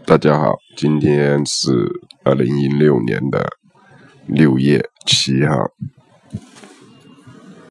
大家好今天是二零一六年的六月七号。